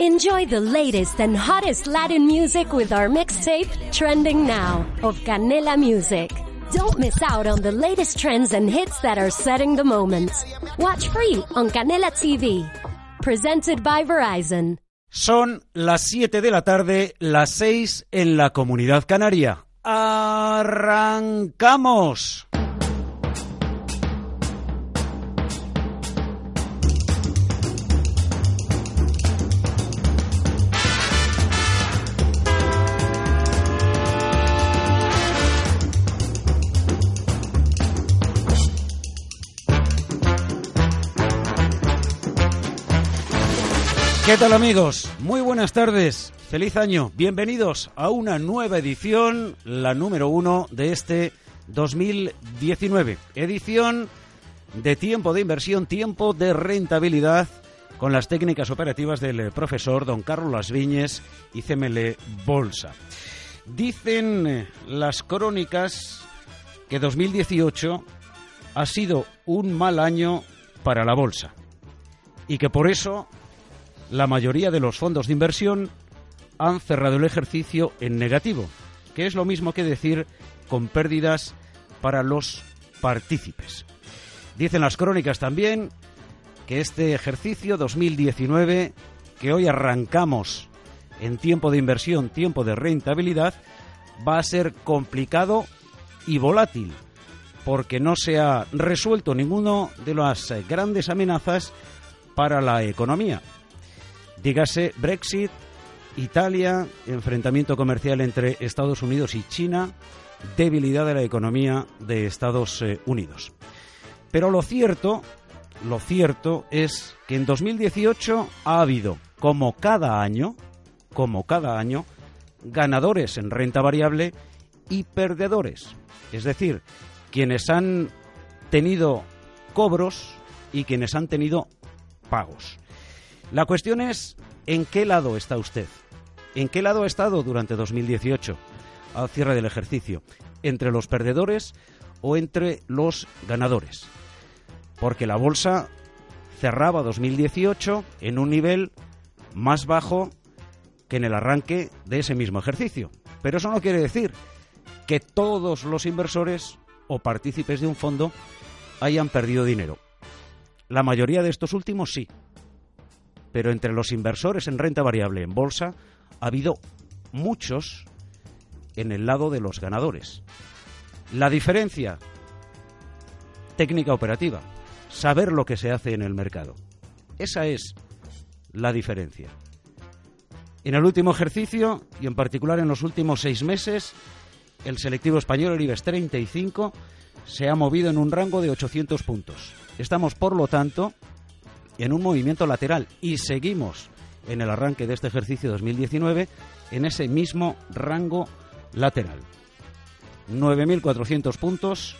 Enjoy the latest and hottest Latin music with our mixtape, Trending Now, of Canela Music. Don't miss out on the latest trends and hits that are setting the moment. Watch free on Canela TV. Presented by Verizon. Son las 7 de la tarde, las 6 en la comunidad canaria. ¡Arrancamos! ¿Qué tal amigos? Muy buenas tardes, feliz año, bienvenidos a una nueva edición, la número uno de este 2019. Edición de tiempo de inversión, tiempo de rentabilidad con las técnicas operativas del profesor don Carlos Las Viñes y CML Bolsa. Dicen eh, las crónicas que 2018 ha sido un mal año para la bolsa y que por eso la mayoría de los fondos de inversión han cerrado el ejercicio en negativo, que es lo mismo que decir con pérdidas para los partícipes. Dicen las crónicas también que este ejercicio 2019, que hoy arrancamos en tiempo de inversión, tiempo de rentabilidad, va a ser complicado y volátil, porque no se ha resuelto ninguno de las grandes amenazas para la economía. Dígase Brexit, Italia, enfrentamiento comercial entre Estados Unidos y China, debilidad de la economía de Estados eh, Unidos. Pero lo cierto, lo cierto es que en 2018 ha habido, como cada año, como cada año, ganadores en renta variable y perdedores. Es decir, quienes han tenido cobros y quienes han tenido pagos. La cuestión es, ¿en qué lado está usted? ¿En qué lado ha estado durante 2018 al cierre del ejercicio? ¿Entre los perdedores o entre los ganadores? Porque la bolsa cerraba 2018 en un nivel más bajo que en el arranque de ese mismo ejercicio. Pero eso no quiere decir que todos los inversores o partícipes de un fondo hayan perdido dinero. La mayoría de estos últimos sí, pero entre los inversores en renta variable en bolsa ha habido muchos en el lado de los ganadores. La diferencia técnica operativa, saber lo que se hace en el mercado. Esa es la diferencia. En el último ejercicio, y en particular en los últimos seis meses, el selectivo español, el IBEX 35, se ha movido en un rango de 800 puntos. Estamos, por lo tanto, en un movimiento lateral y seguimos en el arranque de este ejercicio 2019 en ese mismo rango lateral. 9.400 puntos,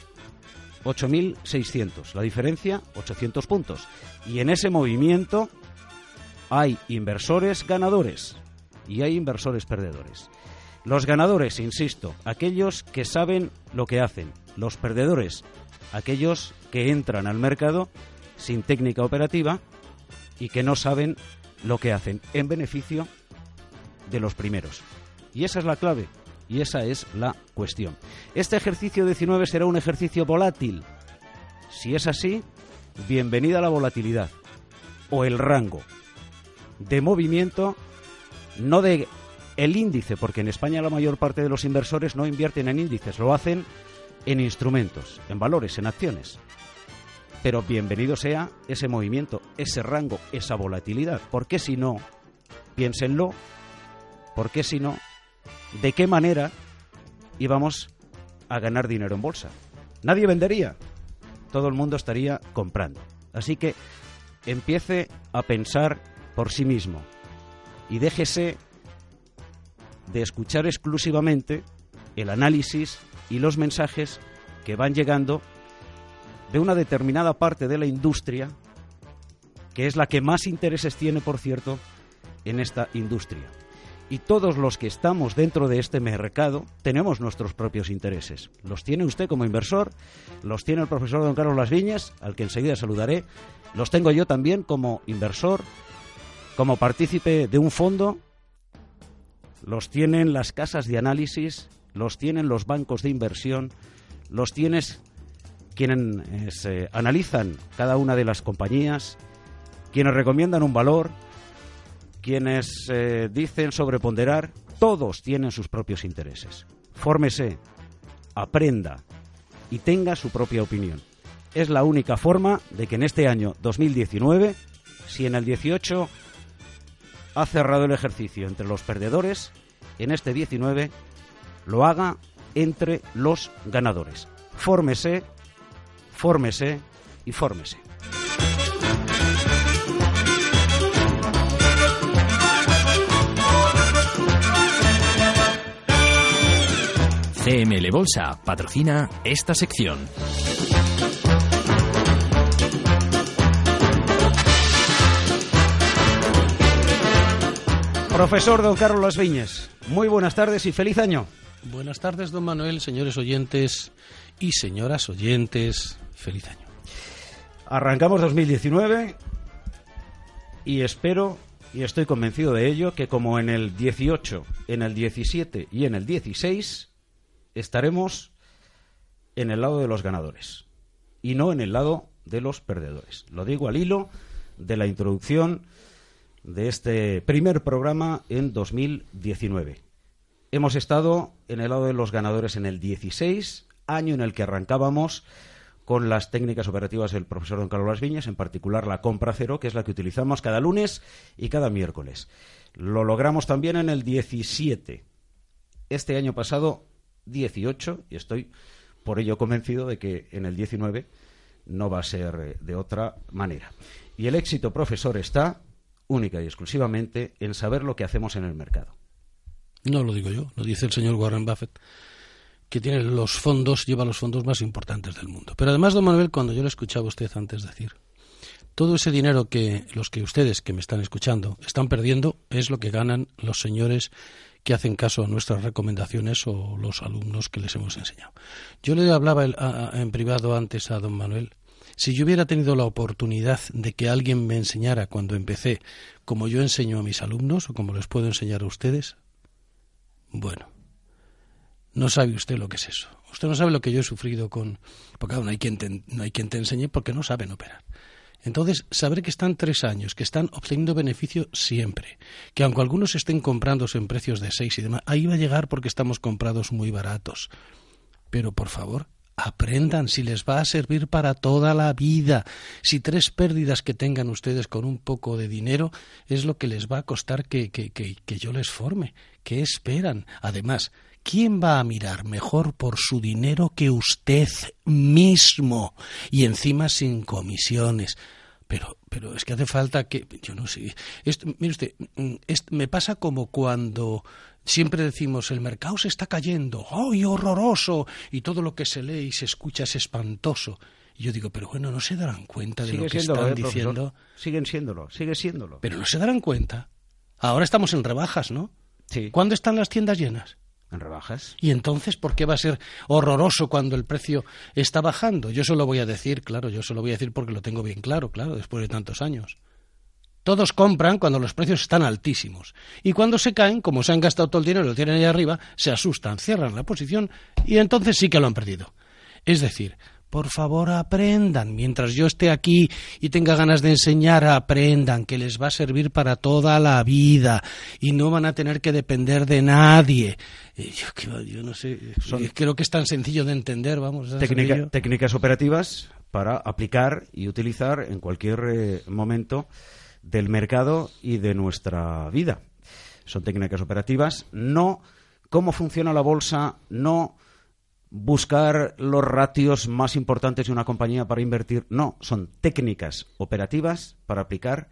8.600. La diferencia, 800 puntos. Y en ese movimiento hay inversores ganadores y hay inversores perdedores. Los ganadores, insisto, aquellos que saben lo que hacen. Los perdedores, aquellos que entran al mercado sin técnica operativa y que no saben lo que hacen en beneficio de los primeros. Y esa es la clave y esa es la cuestión. Este ejercicio 19 será un ejercicio volátil. Si es así, bienvenida a la volatilidad o el rango de movimiento, no de el índice, porque en España la mayor parte de los inversores no invierten en índices, lo hacen en instrumentos, en valores, en acciones. Pero bienvenido sea ese movimiento, ese rango, esa volatilidad. Porque si no, piénsenlo, porque si no, ¿de qué manera íbamos a ganar dinero en bolsa? Nadie vendería, todo el mundo estaría comprando. Así que empiece a pensar por sí mismo y déjese de escuchar exclusivamente el análisis y los mensajes que van llegando de una determinada parte de la industria, que es la que más intereses tiene, por cierto, en esta industria. Y todos los que estamos dentro de este mercado tenemos nuestros propios intereses. Los tiene usted como inversor, los tiene el profesor don Carlos Las Viñas, al que enseguida saludaré, los tengo yo también como inversor como partícipe de un fondo, los tienen las casas de análisis, los tienen los bancos de inversión, los tienes quienes eh, analizan cada una de las compañías, quienes recomiendan un valor, quienes eh, dicen sobreponderar, todos tienen sus propios intereses. Fórmese, aprenda y tenga su propia opinión. Es la única forma de que en este año 2019, si en el 18 ha cerrado el ejercicio entre los perdedores, en este 19 lo haga entre los ganadores. Fórmese, fórmese y fórmese. CML Bolsa patrocina esta sección. Profesor don Carlos Las Viñes, muy buenas tardes y feliz año. Buenas tardes, don Manuel, señores oyentes y señoras oyentes, feliz año. Arrancamos 2019 y espero y estoy convencido de ello que como en el 18, en el 17 y en el 16 estaremos en el lado de los ganadores y no en el lado de los perdedores. Lo digo al hilo de la introducción de este primer programa en 2019. Hemos estado en el lado de los ganadores en el 16, año en el que arrancábamos con las técnicas operativas del profesor don Carlos Las Viñas, en particular la compra cero, que es la que utilizamos cada lunes y cada miércoles. Lo logramos también en el 17. Este año pasado 18 y estoy por ello convencido de que en el 19 no va a ser eh, de otra manera. Y el éxito, profesor, está única y exclusivamente en saber lo que hacemos en el mercado. No lo digo yo, lo dice el señor Warren Buffett, que tiene los fondos, lleva los fondos más importantes del mundo. Pero además, don Manuel, cuando yo le escuchaba a usted antes decir, todo ese dinero que los que ustedes que me están escuchando están perdiendo es lo que ganan los señores que hacen caso a nuestras recomendaciones o los alumnos que les hemos enseñado. Yo le hablaba en privado antes a don Manuel. Si yo hubiera tenido la oportunidad de que alguien me enseñara cuando empecé, como yo enseño a mis alumnos o como les puedo enseñar a ustedes, bueno, no sabe usted lo que es eso. Usted no sabe lo que yo he sufrido con... Porque no hay quien no hay quien te enseñe porque no saben operar. Entonces, saber que están tres años, que están obteniendo beneficio siempre, que aunque algunos estén comprándose en precios de seis y demás, ahí va a llegar porque estamos comprados muy baratos. Pero por favor, aprendan si les va a servir para toda la vida. Si tres pérdidas que tengan ustedes con un poco de dinero es lo que les va a costar que, que, que, que yo les forme. ¿Qué esperan? Además, ¿quién va a mirar mejor por su dinero que usted mismo? Y encima sin comisiones. Pero, pero es que hace falta que, yo no sé, mire usted, mm, me pasa como cuando siempre decimos el mercado se está cayendo, ¡ay, horroroso! Y todo lo que se lee y se escucha es espantoso. Y yo digo, pero bueno, no se darán cuenta de lo que están ¿eh, diciendo. Siguen siéndolo, sigue siéndolo. Pero no se darán cuenta. Ahora estamos en rebajas, ¿no? Sí. ¿Cuándo están las tiendas llenas? En rebajas. ¿Y entonces por qué va a ser horroroso cuando el precio está bajando? Yo se lo voy a decir, claro, yo se lo voy a decir porque lo tengo bien claro, claro, después de tantos años. Todos compran cuando los precios están altísimos. Y cuando se caen, como se han gastado todo el dinero y lo tienen ahí arriba, se asustan, cierran la posición y entonces sí que lo han perdido. Es decir, por favor, aprendan. Mientras yo esté aquí y tenga ganas de enseñar, aprendan, que les va a servir para toda la vida y no van a tener que depender de nadie. Eh, yo, no sé, eh, creo que es tan sencillo de entender, vamos. técnicas operativas para aplicar y utilizar en cualquier eh, momento del mercado y de nuestra vida. Son técnicas operativas, no cómo funciona la bolsa, no buscar los ratios más importantes de una compañía para invertir. No, son técnicas operativas para aplicar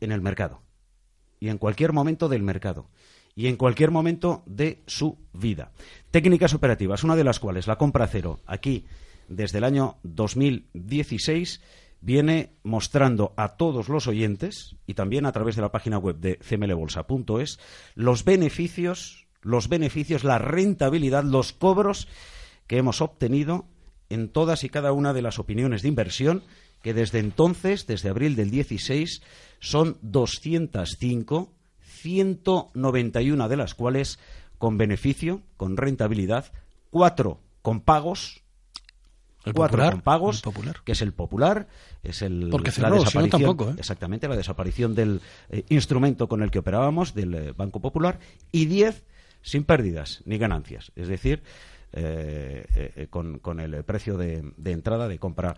en el mercado y en cualquier momento del mercado y en cualquier momento de su vida. Técnicas operativas, una de las cuales la compra cero aquí desde el año 2016 viene mostrando a todos los oyentes y también a través de la página web de cmlbolsa.es los beneficios los beneficios, la rentabilidad, los cobros que hemos obtenido en todas y cada una de las opiniones de inversión, que desde entonces, desde abril del 16, son 205, 191 de las cuales con beneficio, con rentabilidad, cuatro con pagos, El cuatro popular, con pagos, popular. que es el popular, es el Porque la cerró, no desaparición, tampoco, ¿eh? exactamente la desaparición del eh, instrumento con el que operábamos, del eh, Banco Popular, y 10 sin pérdidas ni ganancias, es decir, eh, eh, eh, con, el precio de, de entrada de compra.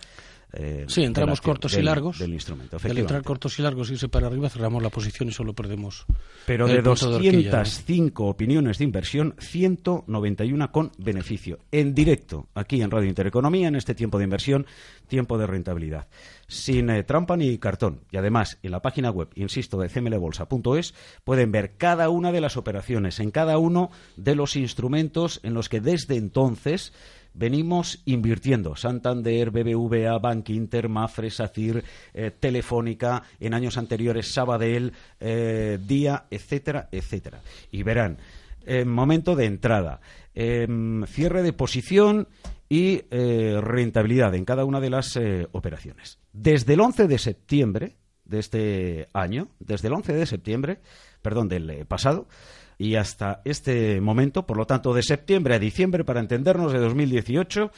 Eh, Sí, entramos la cortos y largos. del instrumento. Al entrar cortos y largos, irse para arriba, cerramos la posición y solo perdemos. Pero de punto de horquilla, ¿no? 205 opiniones de inversión, 191 con beneficio. En directo, aquí en Radio Intereconomía, en este tiempo de inversión, tiempo de rentabilidad. Sin eh, trampa ni cartón. Y además, en la página web, insisto, de cmlbolsa.es, pueden ver cada una de las operaciones en cada uno de los instrumentos en los que desde entonces venimos invirtiendo. Santander, BBVA, Bank Inter, Mafre, SACIR, eh, Telefónica, en años anteriores Sabadell, eh, Día, etcétera, etcétera. Y verán, eh, momento de entrada, em, cierre de posición y rentabilidad en cada una de las operaciones. Desde el 11 de septiembre de este año, desde el 11 de septiembre, perdón, del pasado, y hasta este momento, por lo tanto, de septiembre a diciembre, para entendernos, de 2018,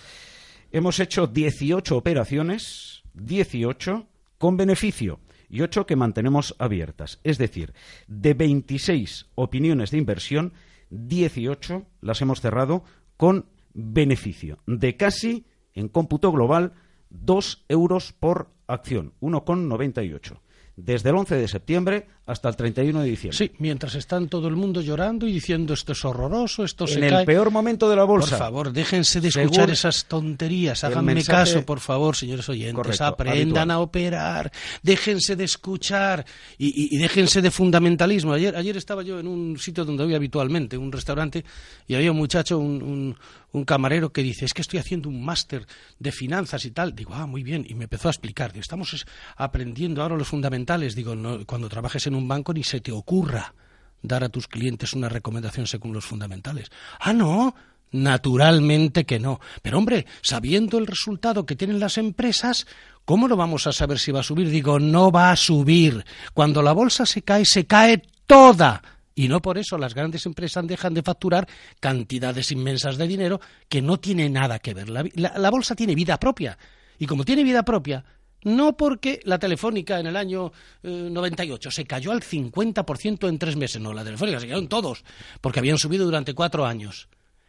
hemos hecho 18 operaciones, 18 con beneficio y 8 que mantenemos abiertas. Es decir, de 26 opiniones de inversión, 18 las hemos cerrado con beneficio de casi, en cómputo global, 2 euros por acción, 1,98. Desde el 11 de septiembre hasta el 31 de diciembre. Sí, mientras están todo el mundo llorando y diciendo esto es horroroso, esto se en el cae. peor momento de la bolsa. Por favor, déjense de Según escuchar esas tonterías, háganme mensaje- caso, por favor, señores oyentes, Correcto, aprendan habitual. a operar, déjense de escuchar y, y- y déjense de fundamentalismo. Ayer, ayer estaba yo en un sitio donde voy habitualmente, un restaurante, y había un muchacho, un, un- un camarero que dice, es que estoy haciendo un máster de finanzas y tal. Digo, ah, muy bien, y me empezó a explicar, digo, estamos es- aprendiendo ahora los fundamentales. Digo, no, cuando trabajes en un banco ni se te ocurra dar a tus clientes una recomendación según los fundamentales. Ah, no. Naturalmente que no. Pero hombre, sabiendo el resultado que tienen las empresas, ¿cómo lo vamos a saber si va a subir? Digo, no va a subir. Cuando la bolsa se cae, se cae toda. Y no por eso las grandes empresas dejan de facturar cantidades inmensas de dinero que no tiene nada que ver. La, la- la bolsa tiene vida propia. Y como tiene vida propia, no porque la telefónica en el año eh, 98 se cayó al 50% en tres meses, no, la telefónica se cayeron todos, porque habían subido durante cuatro años.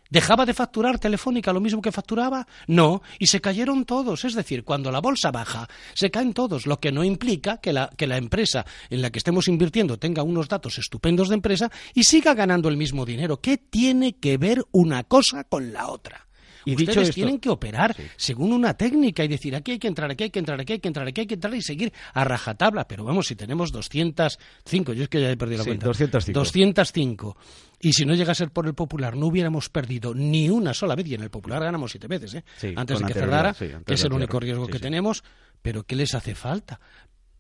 ¿Dejaba de facturar Telefónica lo mismo que facturaba? No, y se cayeron todos. Es decir, cuando la bolsa baja, se caen todos, lo que no implica que la, que la empresa en la que estemos invirtiendo tenga unos datos estupendos de empresa y siga ganando el mismo dinero. ¿Qué tiene que ver una cosa con la otra? Y Ustedes dicho esto- tienen que operar según una técnica y decir aquí hay que entrar, aquí hay que entrar, aquí hay que entrar, aquí hay que entrar y seguir a rajatabla. Pero vamos, si tenemos 205, yo es que ya he perdido la Sí, cuenta. 205. 205. Y si no llega a ser por el Popular, no hubiéramos perdido ni una sola vez. Y en el Popular ganamos siete veces, ¿eh? Sí, antes de que cerrara, que es el único riesgo que tenemos. Pero ¿qué les hace falta?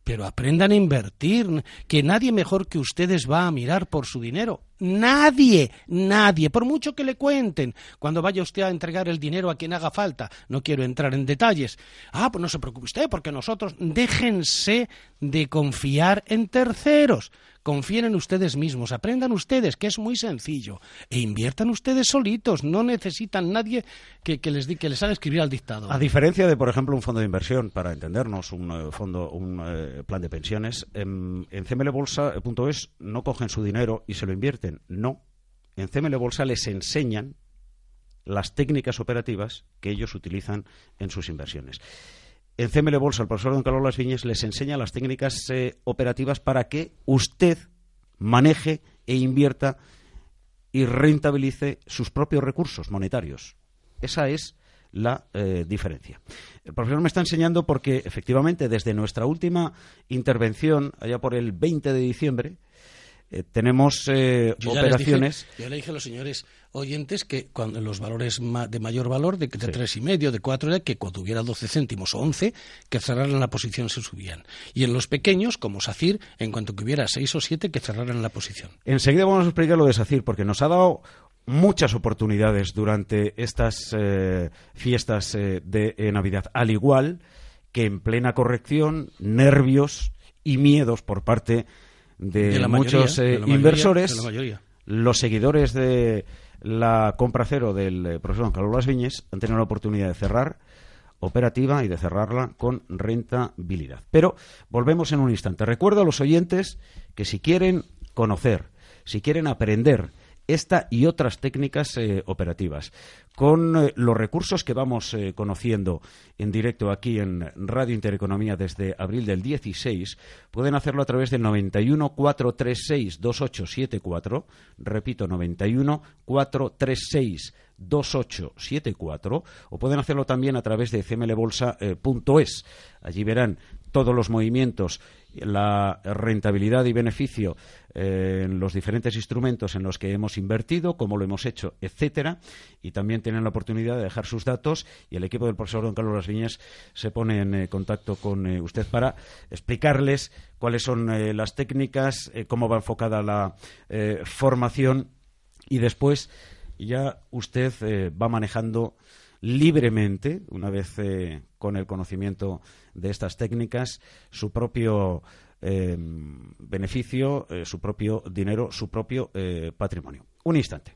Pero aprendan a invertir, que nadie mejor que ustedes va a mirar por su dinero. Nadie, nadie, por mucho que le cuenten, cuando vaya usted a entregar el dinero a quien haga falta. No quiero entrar en detalles. Ah, pues no se preocupe usted, porque nosotros déjense de confiar en terceros. Confíen en ustedes mismos, aprendan ustedes, que es muy sencillo, e inviertan ustedes solitos, no necesitan nadie que, que les, que les haga escribir al dictado. A diferencia de, por ejemplo, un fondo de inversión, para entendernos, un eh, fondo, un eh, plan de pensiones, en, en cmlbolsa.es no cogen su dinero y se lo invierten. No. En CML Bolsa les enseñan las técnicas operativas que ellos utilizan en sus inversiones. En CML Bolsa, el profesor don Carlos Las Viñes les enseña las técnicas eh, operativas para que usted maneje e invierta y rentabilice sus propios recursos monetarios. Esa es la eh, diferencia. El profesor me está enseñando porque efectivamente desde nuestra última intervención, allá por el 20 de diciembre, eh, tenemos eh, Yo operaciones. dije- yo le dije a los señores oyentes que cuando los valores ma- de mayor valor, de, de Sí. tres y medio, de cuatro, era que cuando hubiera 12 céntimos o 11, que cerraran la posición se subían. Y en los pequeños, como SACIR, en cuanto que hubiera seis o siete, que cerraran la posición. Enseguida vamos a explicar lo de SACIR, porque nos ha dado muchas oportunidades durante estas eh, fiestas eh, de Navidad, al igual que en plena corrección, nervios y miedos por parte de, muchos inversores, los seguidores de la compra cero del profesor Carlos Las Viñes han tenido la oportunidad de cerrar operativa y de cerrarla con rentabilidad. Pero volvemos en un instante. Recuerdo a los oyentes que si quieren conocer, si quieren aprender esta y otras técnicas eh, operativas. Con eh, los recursos que vamos eh, conociendo en directo aquí en Radio Intereconomía desde abril del 16, pueden hacerlo a través del 91 436 2874, repito, 91 436 2874, o pueden hacerlo también a través de cmlbolsa.es. Allí verán todos los movimientos la rentabilidad y beneficio eh, en los diferentes instrumentos en los que hemos invertido, cómo lo hemos hecho, etcétera, y también tienen la oportunidad de dejar sus datos y el equipo del profesor don Carlos Las Viñas se pone en eh, contacto con eh, usted para explicarles cuáles son las técnicas, cómo va enfocada la formación y después ya usted va manejando libremente, una vez con el conocimiento de estas técnicas su propio eh, beneficio, eh, su propio dinero, su propio eh, patrimonio. Un instante.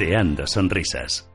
creando sonrisas.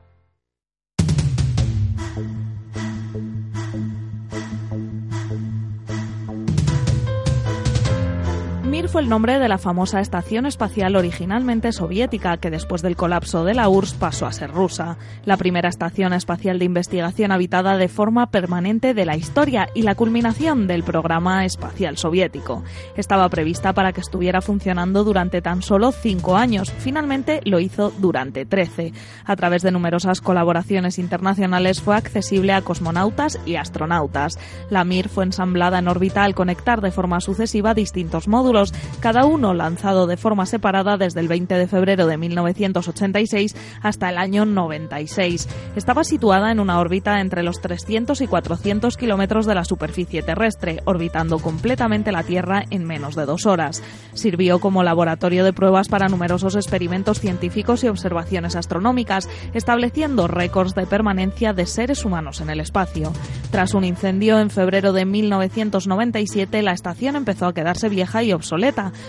Fue el nombre de la famosa estación espacial originalmente soviética que después del colapso de la URSS pasó a ser rusa, la primera estación espacial de investigación habitada de forma permanente de la historia y la culminación del programa espacial soviético. Estaba prevista para que estuviera funcionando durante tan solo cinco años, finalmente lo hizo durante trece. A través de numerosas colaboraciones internacionales fue accesible a cosmonautas y astronautas. La Mir fue ensamblada en órbita al conectar de forma sucesiva distintos módulos cada uno lanzado de forma separada desde el 20 de febrero de 1986 hasta el año 96. Estaba situada en una órbita entre los 300 y 400 kilómetros de la superficie terrestre, orbitando completamente la Tierra en menos de dos horas. Sirvió como laboratorio de pruebas para numerosos experimentos científicos y observaciones astronómicas, estableciendo récords de permanencia de seres humanos en el espacio. Tras un incendio en febrero de 1997, la estación empezó a quedarse vieja y obsoleta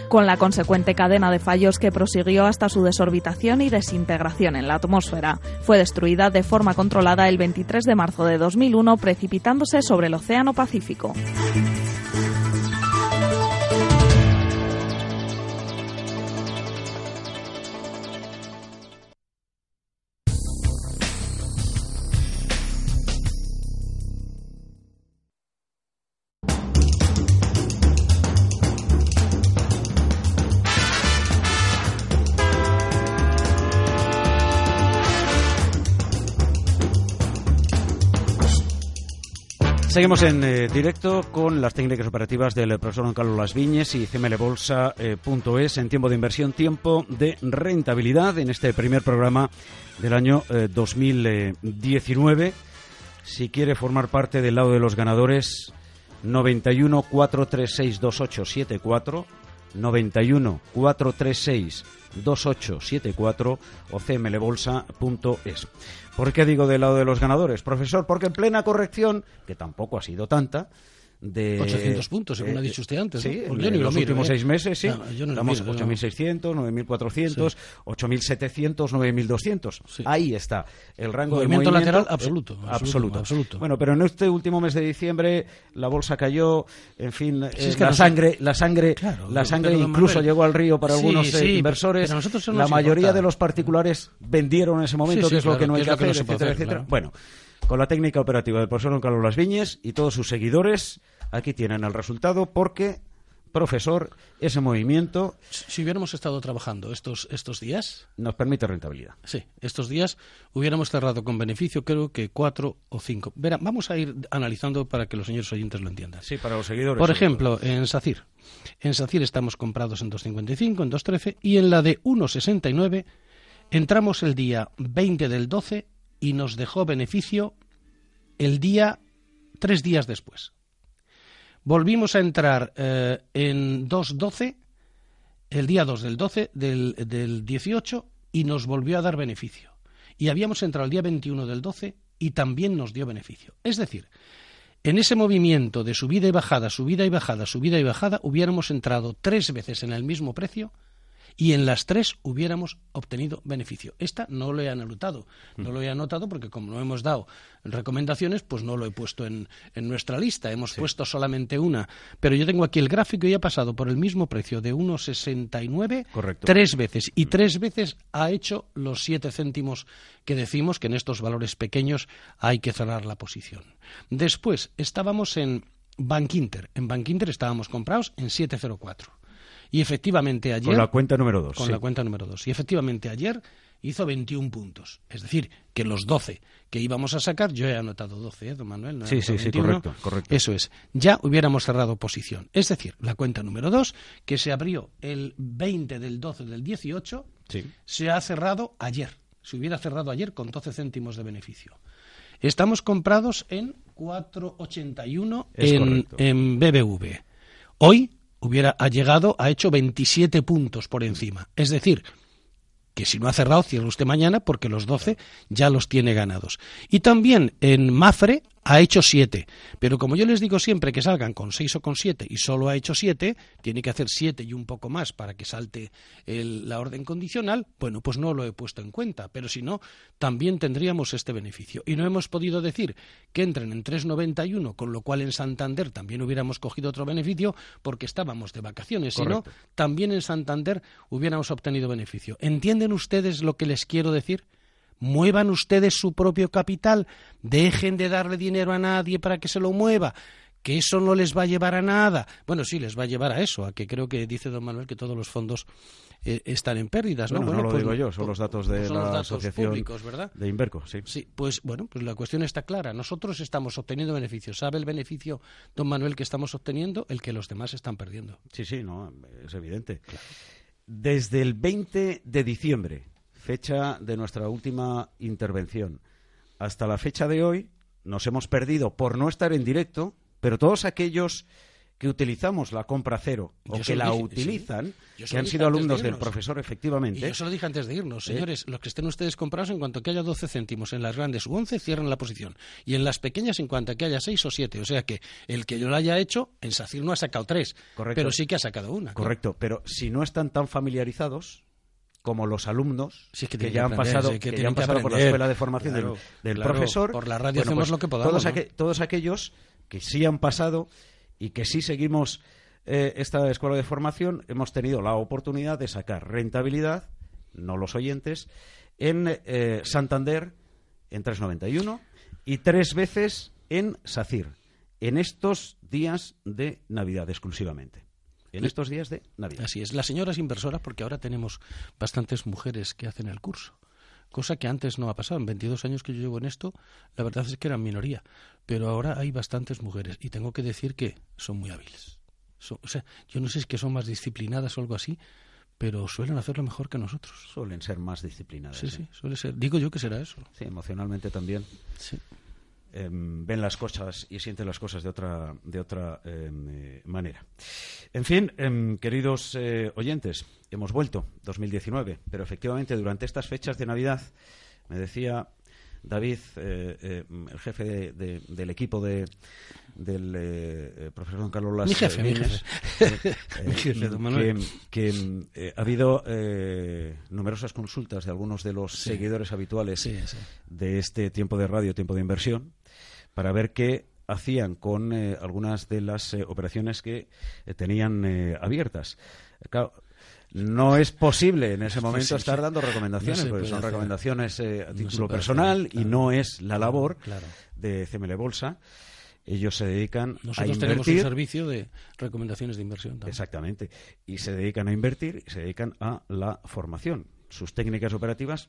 con la consecuente cadena de fallos que prosiguió hasta su desorbitación y desintegración en la atmósfera. Fue destruida de forma controlada el 23 de marzo de 2001, precipitándose sobre el Océano Pacífico. Seguimos en eh, directo con las técnicas operativas del profesor Don Carlos Las Viñes y cmlbolsa.es en tiempo de inversión, tiempo de rentabilidad en este primer programa del año 2019. Eh, si quiere formar parte del lado de los ganadores, 91 436 2874 91 436 2874 o cmlbolsa.es. ¿Por qué digo del lado de los ganadores, profesor? Porque en plena corrección, que tampoco ha sido tanta, de 800 puntos, según eh, ha dicho usted antes. Sí, ¿no? en, yo los últimos ¿eh? seis meses, sí. No, yo no Estamos miro, yo- 8.600, 9.400, 8.700, 9.200. Sí. Ahí está el rango Movimiento de movimiento. lateral absoluto, eh, absoluto, absoluto. Bueno, pero en este último mes de diciembre la bolsa cayó, en fin, eh, es que la sangre, la sangre, Claro, la sangre incluso llegó al río para algunos eh, inversores. la mayoría importa. de los particulares vendieron en ese momento, que es lo que no hay que hacer, etcétera. Bueno, con la técnica operativa del profesor Don Carlos Las Viñes y todos sus seguidores, aquí tienen el resultado porque, profesor, ese movimiento Si hubiéramos estado trabajando estos, estos días, nos permite rentabilidad. sí, estos días hubiéramos cerrado con beneficio, creo que cuatro o cinco. Verá, vamos a ir analizando para que los señores oyentes lo entiendan. Sí, para los seguidores. Por ejemplo, en SACIR. En SACIR estamos comprados en 2.55, en 2.13 y en la de 1.69 entramos el día 20 del 12 y nos dejó beneficio el día tres días después. Volvimos a entrar eh, en 2.12 el día 2 del 12 del, del 18 y nos volvió a dar beneficio. Y habíamos entrado el día 21 del 12 y también nos dio beneficio. Es decir, en ese movimiento de subida y bajada, subida y bajada, subida y bajada, hubiéramos entrado tres veces en el mismo precio y en las tres hubiéramos obtenido beneficio. Esta no lo he anotado, no lo he anotado porque como no hemos dado recomendaciones, pues no lo he puesto en, en nuestra lista, hemos puesto solamente una. Pero yo tengo aquí el gráfico y ha pasado por el mismo precio de 1,69 Correcto. tres veces y tres veces ha hecho los siete céntimos que decimos que en estos valores pequeños hay que cerrar la posición. Después estábamos en Bank Inter. En Bank Inter estábamos comprados en 704. Y efectivamente ayer Con la cuenta número 2. con la cuenta número 2. Y efectivamente ayer hizo 21 puntos. Es decir, que los 12 que íbamos a sacar, yo he anotado 12, ¿eh, don Manuel? No Sí, sí, sí, 21. correcto, correcto. Eso es. Ya hubiéramos cerrado posición. Es decir, la cuenta número 2, que se abrió el 20 del 12 del 18, Sí. se ha cerrado ayer. Se hubiera cerrado ayer con 12 céntimos de beneficio. Estamos comprados en 4,81 Es en, correcto. en BBV. Hoy hubiera llegado, ha hecho 27 puntos por encima. Es decir, que si no ha cerrado, cierra usted mañana porque los 12 ya los tiene ganados. Y también en Mafre ha hecho 7. Pero como yo les digo siempre que salgan con 6 o con 7 y solo ha hecho 7, tiene que hacer 7 y un poco más para que salte el- la orden condicional, bueno, pues no lo he puesto en cuenta. Pero si no, también tendríamos este beneficio. Y no hemos podido decir que entren en 3,91, con lo cual en Santander también hubiéramos cogido otro beneficio porque estábamos de vacaciones. Si no, también en Santander hubiéramos obtenido beneficio. ¿Entienden ustedes lo que les quiero decir? Muevan ustedes su propio capital, dejen de darle dinero a nadie para que se lo mueva, que eso no les va a llevar a nada. Bueno, sí, les va a llevar a eso, a que creo que dice don Manuel que todos los fondos eh, están en pérdidas. ¿no? Bueno, no lo pues, digo yo, son los datos de son la datos asociación públicos, ¿verdad? de Inverco, sí. Sí, pues bueno, pues la cuestión está clara. Nosotros estamos obteniendo beneficios. ¿Sabe el beneficio, don Manuel, que estamos obteniendo? El que los demás están perdiendo. Sí, sí, no, es evidente. Desde el 20 de diciembre, fecha de nuestra última intervención, hasta la fecha de hoy, nos hemos perdido por no estar en directo, pero todos aquellos que utilizamos la compra cero o Yo que se lo la dije, utilizan, sí. Que han sido antes de alumnos del profesor, Y efectivamente, yo se lo dije antes de irnos, señores, los que estén ustedes comprados, en cuanto que haya 12 céntimos en las grandes u 11, cierran la posición. Y en las pequeñas, en cuanto que haya 6 o 7. O sea que el que yo lo haya hecho, en SACIR no ha sacado 3, Correcto. pero sí que ha sacado una. correcto, pero si no están tan familiarizados como los alumnos es que ya han aprender, pasado, que que ya tienen han pasado por la escuela de formación del- Claro, del, claro, profesor. por la radio hacemos pues lo que podamos, Todos, ¿no? aqu- todos aquellos que sí han pasado y que sí seguimos eh, esta escuela de formación, hemos tenido la oportunidad de sacar rentabilidad, no los oyentes, en eh, Santander en 391 y tres veces en SACIR, en estos días de Navidad exclusivamente. En estos días de Navidad. Así es, las señoras inversoras, porque ahora tenemos bastantes mujeres que hacen el curso, cosa que antes no ha pasado. En 22 años que yo llevo en esto, la verdad es que eran minoría, pero ahora hay bastantes mujeres y tengo que decir que son muy hábiles. Son- o sea, yo no sé si es que son más disciplinadas o algo así, pero suelen hacerlo mejor que nosotros. Suelen ser más disciplinadas. Sí, ¿eh? sí, suele ser. Digo yo que será eso. Sí, emocionalmente también. Sí. Em, ven las cosas y sienten las cosas de otra, de otra em, eh, manera. En fin, em, queridos eh, oyentes, hemos vuelto 2019, pero efectivamente durante estas fechas de Navidad, me decía David, el jefe del equipo de, del profesor Don Carlos Las mi jefe, mi jefe. que, ha habido numerosas consultas de algunos de los seguidores habituales de este tiempo de radio, tiempo de inversión, para ver qué hacían con algunas de las operaciones que tenían abiertas. Claro, no es posible en ese momento estar dando recomendaciones, porque son recomendaciones eh, a título personal y no es la labor de CML Bolsa. Ellos se dedican a invertir. tenemos un servicio de recomendaciones de inversión. Exactamente. Y se dedican a invertir y se dedican a la formación. Sus técnicas operativas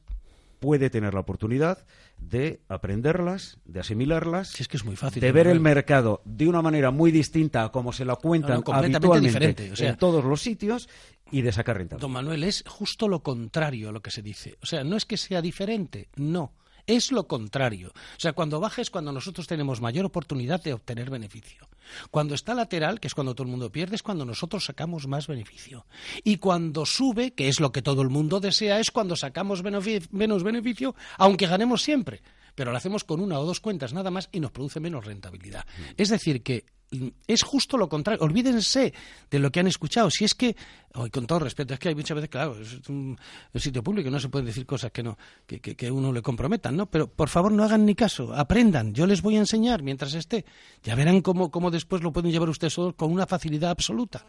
puede tener la oportunidad de aprenderlas, de asimilarlas, es que es muy fácil, de ver el mercado de una manera muy distinta a como se lo cuentan habitualmente diferente, en todos los sitios y de sacar rentabilidad. Don Manuel, es justo lo contrario a lo que se dice. O sea, no es que sea diferente, no. Es lo contrario. O sea, cuando baja es cuando nosotros tenemos mayor oportunidad de obtener beneficio. Cuando está lateral, que es cuando todo el mundo pierde, es cuando nosotros sacamos más beneficio. Y cuando sube, que es lo que todo el mundo desea, es cuando sacamos menos beneficio, aunque ganemos siempre. Pero lo hacemos con una o dos cuentas nada más y nos produce menos rentabilidad. Mm. Es decir, que es justo lo contrario. Olvídense de lo que han escuchado. Si es que, con todo respeto, es que hay muchas veces, claro, es un, sitio público, no se pueden decir cosas que no que, que, uno le comprometan, ¿no? Pero por favor no hagan ni caso, aprendan. Yo les voy a enseñar mientras esté. Ya verán cómo, cómo después lo pueden llevar ustedes con una facilidad absoluta.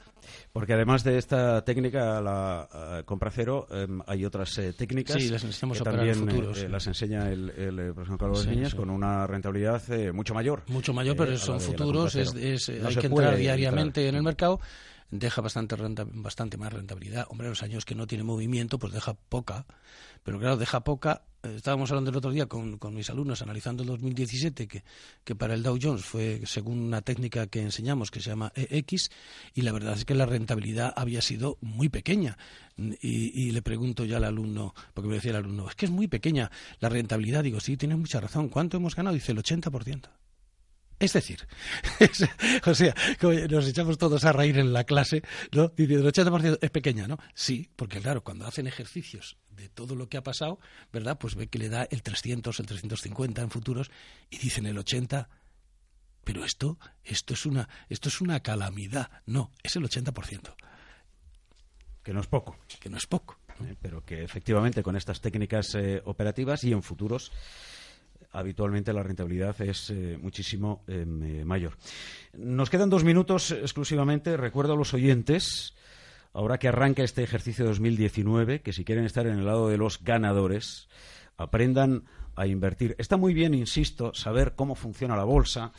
Porque además de esta técnica, la compra cero, em, hay otras eh, técnicas sí, las enseñamos que también eh, las enseña el, el, profesor Carlos Niñas con una rentabilidad eh, mucho mayor. Mucho mayor, pero son futuros, es eh, hay que entrar diariamente en el mercado, deja bastante, bastante más rentabilidad. Hombre, los años que no tiene movimiento, pues deja poca. Pero claro, deja poca. Eh, estábamos hablando el otro día con, mis alumnos analizando el 2017, que, que para el Dow Jones fue según una técnica que enseñamos que se llama EX, y la verdad es que la rentabilidad había sido muy pequeña. Y, y, le pregunto ya al alumno, porque me decía el alumno, es que es muy pequeña la rentabilidad. Digo, sí, tienes mucha razón. ¿Cuánto hemos ganado? Dice el 80%. Es decir, o sea, nos echamos todos a reír en la clase, ¿no? Dice, el 80% es pequeña, ¿no? Sí, porque claro, cuando hacen ejercicios de todo lo que ha pasado, ¿verdad? Pues ve que le da el 300, el 350 en futuros y dicen el 80, pero esto, esto es una, esto es una calamidad. No, es el 80%. Que no es poco. Que no es poco. Eh, pero que efectivamente con estas técnicas eh, operativas y en futuros habitualmente la rentabilidad es eh, muchísimo eh, mayor. Nos quedan dos minutos exclusivamente. Recuerdo a los oyentes, ahora que arranca este ejercicio 2019, que si quieren estar en el lado de los ganadores, aprendan a invertir. Está muy bien, insisto, saber cómo funciona la bolsa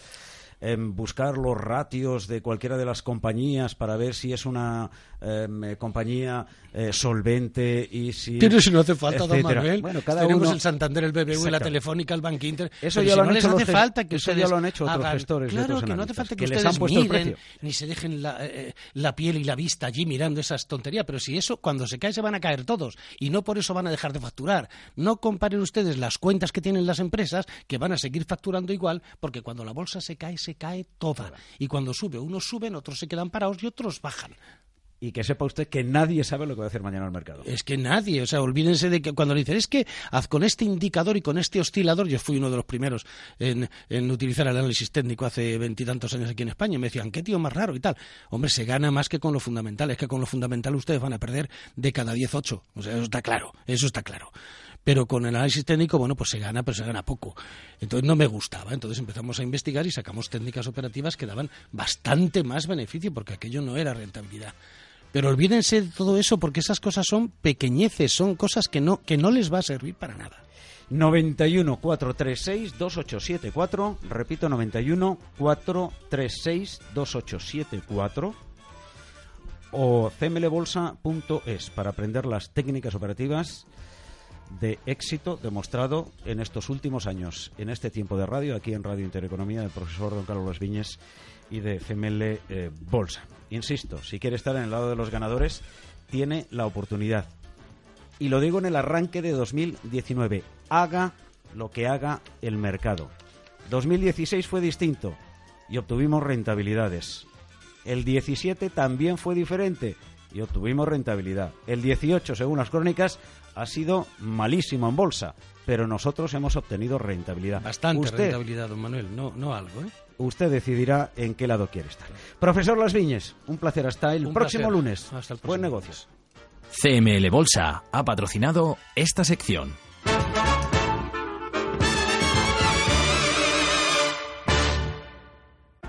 buscar los ratios de cualquiera de las compañías para ver si es una em, eh, compañía eh, solvente y si... Pero si no hace falta, don Manuel. Bueno, cada Tenemos el Santander, el BBV, la Telefónica, el Bank Inter. Eso ya lo han no hecho les hace falta que eso ustedes ya lo han hecho otros gestores Claro, que no hace falta que, ustedes miren, ni se dejen la, eh, la, piel y la vista allí mirando esas tonterías. Pero si eso, cuando se cae, se van a caer todos. Y no por eso van a dejar de facturar. No comparen ustedes las cuentas que tienen las empresas, que van a seguir facturando igual, porque cuando la bolsa se cae, se cae toda. Y cuando sube, unos suben, otros se quedan parados y otros bajan y que sepa usted que nadie sabe lo que va a hacer mañana el mercado. Es que nadie, o sea, olvídense de que cuando le dicen es que haz con este indicador y con este oscilador, yo fui uno de los primeros en, utilizar el análisis técnico hace veintitantos años aquí en España, y me decían, qué tío más raro y tal. Hombre, se gana más que con lo fundamental, es que con lo fundamental ustedes van a perder de cada diez ocho, o sea, eso está claro, eso está claro pero con el análisis técnico, bueno, pues se gana, pero se gana poco. Entonces no me gustaba. Entonces empezamos a investigar y sacamos técnicas operativas que daban bastante más beneficio, porque aquello no era rentabilidad. Pero olvídense de todo eso porque esas cosas son pequeñeces, son cosas que no, que no les va a servir para nada. 91 436 2874, repito 91 436 2874 o cmlbolsa.es para aprender las técnicas operativas de éxito demostrado en estos últimos años, en este tiempo de radio, aquí en Radio Intereconomía, del profesor don Carlos Viñes y de CML eh, Bolsa. Insisto, si quiere estar en el lado de los ganadores, tiene la oportunidad. Y lo digo en el arranque de 2019. Haga lo que haga el mercado. 2016 fue distinto y obtuvimos rentabilidades. El 17 también fue diferente y obtuvimos rentabilidad. El 18, según las crónicas, ha sido malísimo en bolsa, pero nosotros hemos obtenido rentabilidad. Bastante Usted- rentabilidad, don Manuel, no, no algo, ¿eh? Usted decidirá en qué lado quiere estar. Profesor Las Viñes, un placer. Hasta el Un próximo placer. lunes. Hasta el próximo Buen negocio. CML Bolsa ha patrocinado esta sección.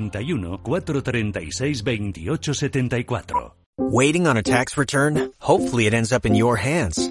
91 436 28 74 Waiting on a tax return? Hopefully it ends up in your hands.